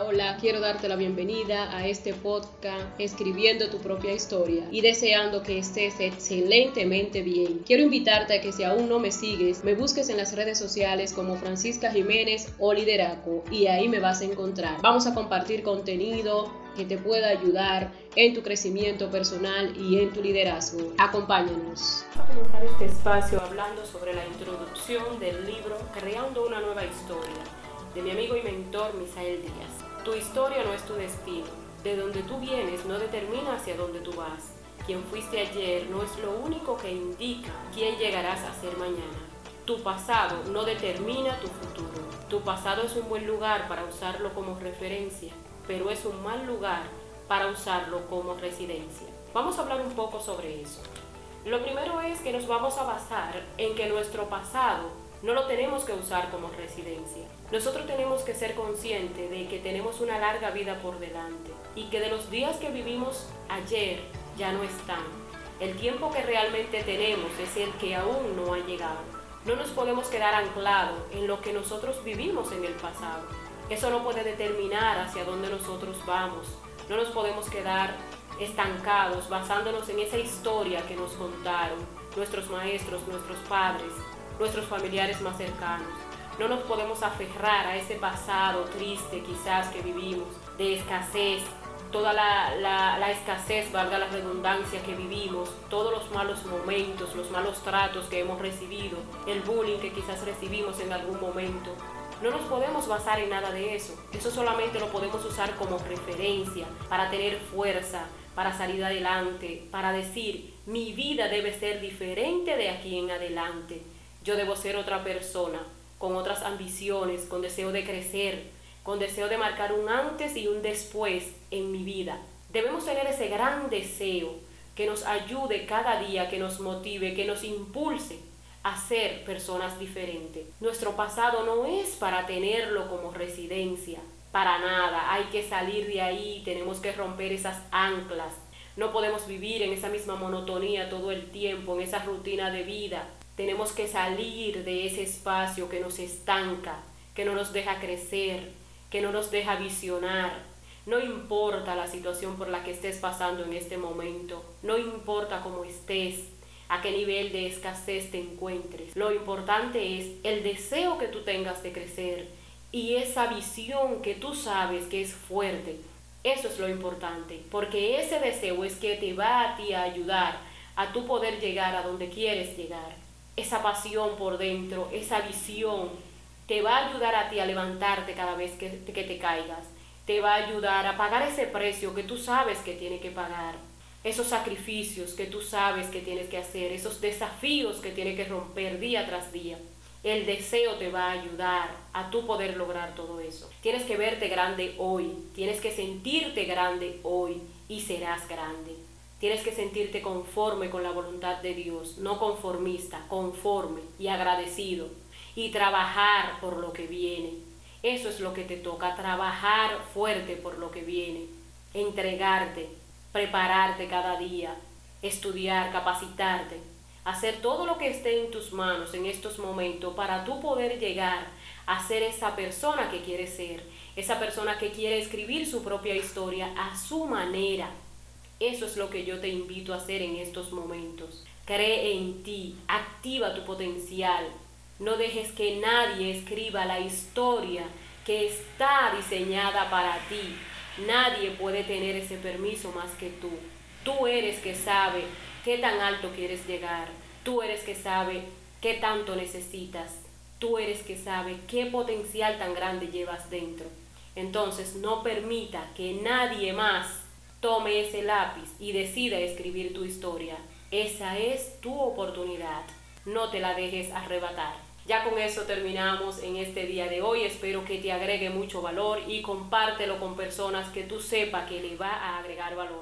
Hola, quiero darte la bienvenida a este podcast Escribiendo tu propia historia y deseando que estés excelentemente bien. Quiero invitarte a que si aún no me sigues, me busques en las redes sociales como Francisca Jiménez o Lideraco y ahí me vas a encontrar. Vamos a compartir contenido que te pueda ayudar en tu crecimiento personal y en tu liderazgo. Acompáñanos. Vamos a comenzar este espacio hablando sobre la introducción del libro Creando una nueva historia de mi amigo y mentor Misael Díaz. Tu historia no es tu destino. De donde tú vienes no determina hacia dónde tú vas. Quien fuiste ayer no es lo único que indica quién llegarás a ser mañana. Tu pasado no determina tu futuro. Tu pasado es un buen lugar para usarlo como referencia, pero es un mal lugar para usarlo como residencia. Vamos a hablar un poco sobre eso. Lo primero es que nos vamos a basar en que nuestro pasado no lo tenemos que usar como residencia. Nosotros tenemos que ser conscientes de que tenemos una larga vida por delante y que de los días que vivimos ayer ya no están. El tiempo que realmente tenemos es el que aún no ha llegado. No nos podemos quedar anclados en lo que nosotros vivimos en el pasado. Eso no puede determinar hacia dónde nosotros vamos. No nos podemos quedar estancados basándonos en esa historia que nos contaron nuestros maestros, nuestros padres, nuestros familiares más cercanos. No nos podemos aferrar a ese pasado triste quizás que vivimos, de escasez, toda la, escasez, valga la redundancia, que vivimos, todos los malos momentos, los malos tratos que hemos recibido, el bullying que quizás recibimos en algún momento. No nos podemos basar en nada de eso. Eso solamente lo podemos usar como referencia para tener fuerza, para salir adelante, para decir, mi vida debe ser diferente de aquí en adelante yo debo ser otra persona, con otras ambiciones, con deseo de crecer, con deseo de marcar un antes y un después en mi vida. Debemos tener ese gran deseo que nos ayude cada día, que nos motive, que nos impulse a ser personas diferentes. Nuestro pasado no es para tenerlo como residencia, para nada. Hay que salir de ahí, tenemos que romper esas anclas. No podemos vivir en esa misma monotonía todo el tiempo, en esa rutina de vida. Tenemos que salir de ese espacio que nos estanca, que no nos deja crecer, que no nos deja visionar. No importa la situación por la que estés pasando en este momento, no importa cómo estés, a qué nivel de escasez te encuentres. Lo importante es el deseo que tú tengas de crecer y esa visión que tú sabes que es fuerte. Eso es lo importante, porque ese deseo es que te va a ayudar a tu poder llegar a donde quieres llegar esa pasión por dentro, esa visión, te va a ayudar a ti a levantarte cada vez que, que te caigas. Te va a ayudar a pagar ese precio que tú sabes que tiene que pagar. Esos sacrificios que tú sabes que tienes que hacer, esos desafíos que tienes que romper día tras día. El deseo te va a ayudar a tú poder lograr todo eso. Tienes que verte grande hoy, tienes que sentirte grande hoy y serás grande. Tienes que sentirte conforme con la voluntad de Dios, no conformista, conforme y agradecido. Y trabajar por lo que viene. Eso es lo que te toca, trabajar fuerte por lo que viene. Entregarte, prepararte cada día, estudiar, capacitarte, hacer todo lo que esté en tus manos en estos momentos para tú poder llegar a ser esa persona que quieres ser, esa persona que quiere escribir su propia historia a su manera eso es lo que yo te invito a hacer en estos momentos. Cree en ti, activa tu potencial. No dejes que nadie escriba la historia que está diseñada para ti. Nadie puede tener ese permiso más que tú. Tú eres que sabe qué tan alto quieres llegar. Tú eres que sabe qué tanto necesitas. Tú eres que sabe qué potencial tan grande llevas dentro. Entonces no permita que nadie más tome ese lápiz y decida escribir tu historia. Esa es tu oportunidad. No te la dejes arrebatar. Ya con eso terminamos en este día de hoy. Espero que te agregue mucho valor y compártelo con personas que tú sepas que le va a agregar valor.